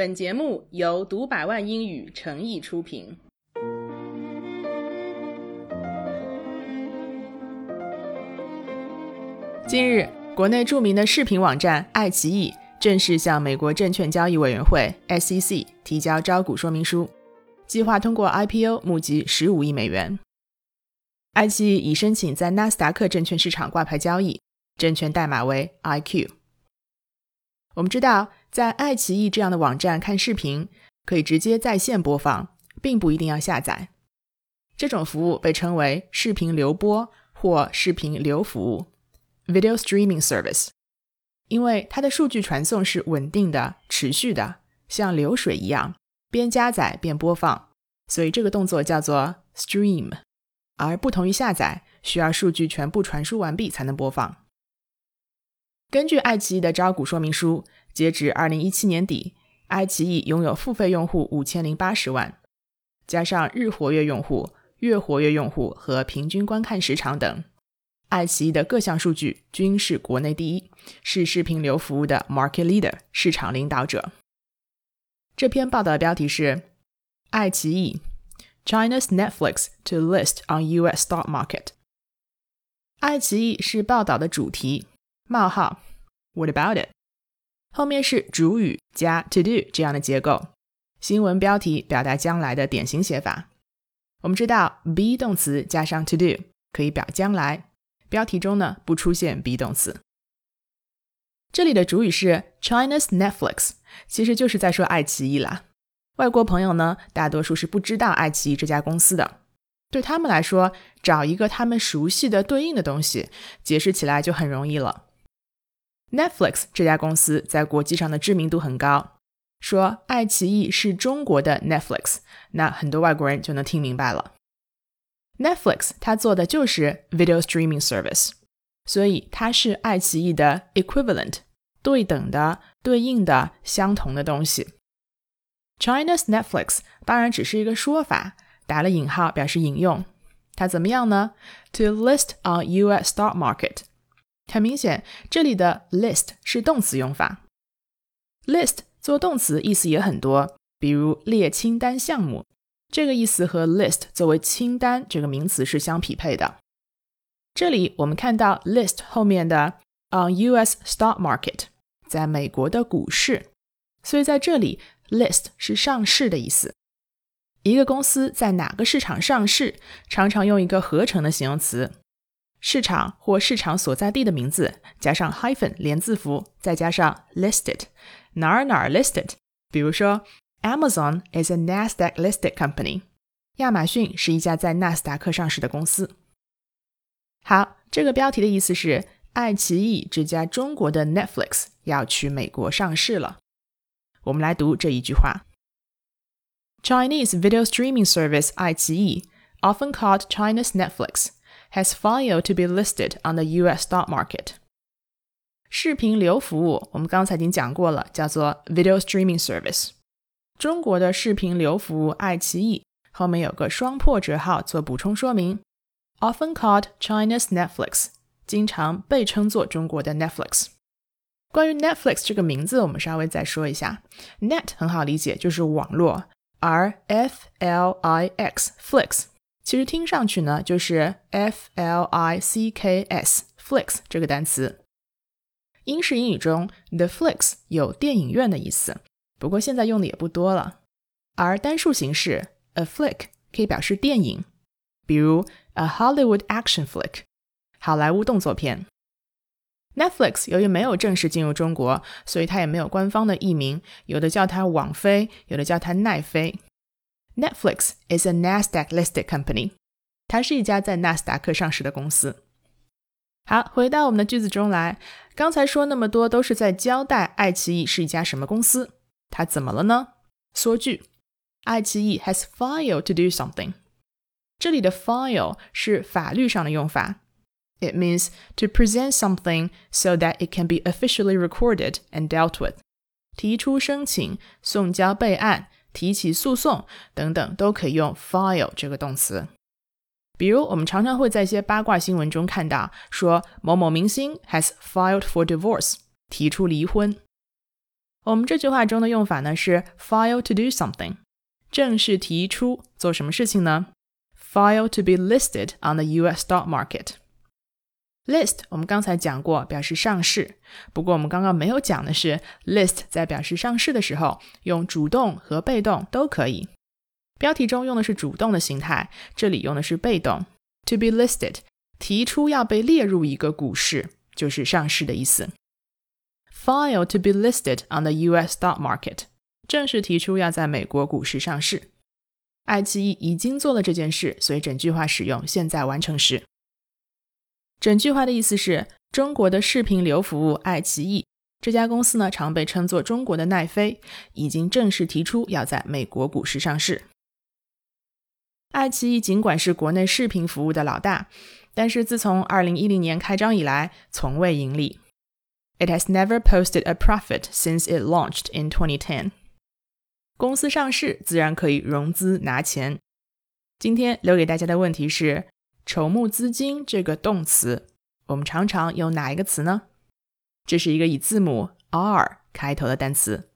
本节目由读百万英语诚意出品。近日，国内著名的视频网站爱奇艺正式向美国证券交易委员会 （SEC） 提交招股说明书，计划通过 IPO 募集十五亿美元。爱奇艺已申请在纳斯达克证券市场挂牌交易，证券代码为 IQ。我们知道，在爱奇艺这样的网站看视频，可以直接在线播放，并不一定要下载。这种服务被称为视频流播或视频流服务 （Video Streaming Service），因为它的数据传送是稳定的、持续的，像流水一样，边加载边播放，所以这个动作叫做 stream。而不同于下载，需要数据全部传输完毕才能播放。根据爱奇艺的招股说明书，截止二零一七年底，爱奇艺拥有付费用户五千零八十万，加上日活跃用户、月活跃用户和平均观看时长等，爱奇艺的各项数据均是国内第一，是视频流服务的 market leader 市场领导者。这篇报道的标题是：爱奇艺。China's Netflix to list on U.S. stock market。爱奇艺是报道的主题。冒号，What about it？后面是主语加 to do 这样的结构。新闻标题表达将来的典型写法。我们知道 be 动词加上 to do 可以表将来，标题中呢不出现 be 动词。这里的主语是 China's Netflix，其实就是在说爱奇艺啦。外国朋友呢，大多数是不知道爱奇艺这家公司的。对他们来说，找一个他们熟悉的对应的东西，解释起来就很容易了。Netflix 这家公司在国际上的知名度很高，说爱奇艺是中国的 Netflix，那很多外国人就能听明白了。Netflix 它做的就是 video streaming service，所以它是爱奇艺的 equivalent，对等的、对应的、相同的东西。China's Netflix 当然只是一个说法，打了引号表示引用。它怎么样呢？To list on U.S. stock market，很明显，这里的 list 是动词用法。list 做动词意思也很多，比如列清单项目，这个意思和 list 作为清单这个名词是相匹配的。这里我们看到 list 后面的 on U.S. stock market，在美国的股市，所以在这里。List 是上市的意思。一个公司在哪个市场上市，常常用一个合成的形容词，市场或市场所在地的名字加上 hyphen 连字符，再加上 listed，哪儿哪儿 listed。比如说，Amazon is a Nasdaq listed company。亚马逊是一家在纳斯达克上市的公司。好，这个标题的意思是，爱奇艺这家中国的 Netflix 要去美国上市了。我们来读这一句话：Chinese video streaming service 爱奇艺，often called China's Netflix, has filed to be listed on the U.S. stock market. 视频流服务我们刚才已经讲过了，叫做 video streaming service。中国的视频流服务爱奇艺后面有个双破折号做补充说明，often called China's Netflix，经常被称作中国的 Netflix。关于 Netflix 这个名字，我们稍微再说一下。Net 很好理解，就是网络，而 F L I X Flix 其实听上去呢，就是 F L I C K S Flix 这个单词。英式英语中，the flicks 有电影院的意思，不过现在用的也不多了。而单数形式 a flick 可以表示电影，比如 a Hollywood action flick，好莱坞动作片。Netflix 由于没有正式进入中国，所以它也没有官方的译名，有的叫它网飞，有的叫它奈飞。Netflix is a Nasdaq-listed company，它是一家在纳斯达克上市的公司。好，回到我们的句子中来，刚才说那么多都是在交代爱奇艺是一家什么公司，它怎么了呢？缩句，爱奇艺 has filed to do something。这里的 file 是法律上的用法。It means to present something so that it can be officially recorded and dealt with。提出申请、送交备案、 提起诉讼等等，都可以用 file 这个动词。比如，我们常常会在一些八卦新闻中看到，说某某明星 has filed for divorce，提出离婚。我们这句话中的用法呢是 file to do something，正式提出做什么事情呢？File to be listed on the U.S. stock market。List 我们刚才讲过，表示上市。不过我们刚刚没有讲的是，list 在表示上市的时候，用主动和被动都可以。标题中用的是主动的形态，这里用的是被动。To be listed，提出要被列入一个股市，就是上市的意思。File to be listed on the U.S. stock market，正式提出要在美国股市上市。爱奇艺已经做了这件事，所以整句话使用现在完成时。整句话的意思是，中国的视频流服务爱奇艺这家公司呢，常被称作中国的奈飞，已经正式提出要在美国股市上市。爱奇艺尽管是国内视频服务的老大，但是自从2010年开张以来，从未盈利。It has never posted a profit since it launched in 2010。公司上市自然可以融资拿钱。今天留给大家的问题是。筹募资金这个动词，我们常常用哪一个词呢？这是一个以字母 R 开头的单词。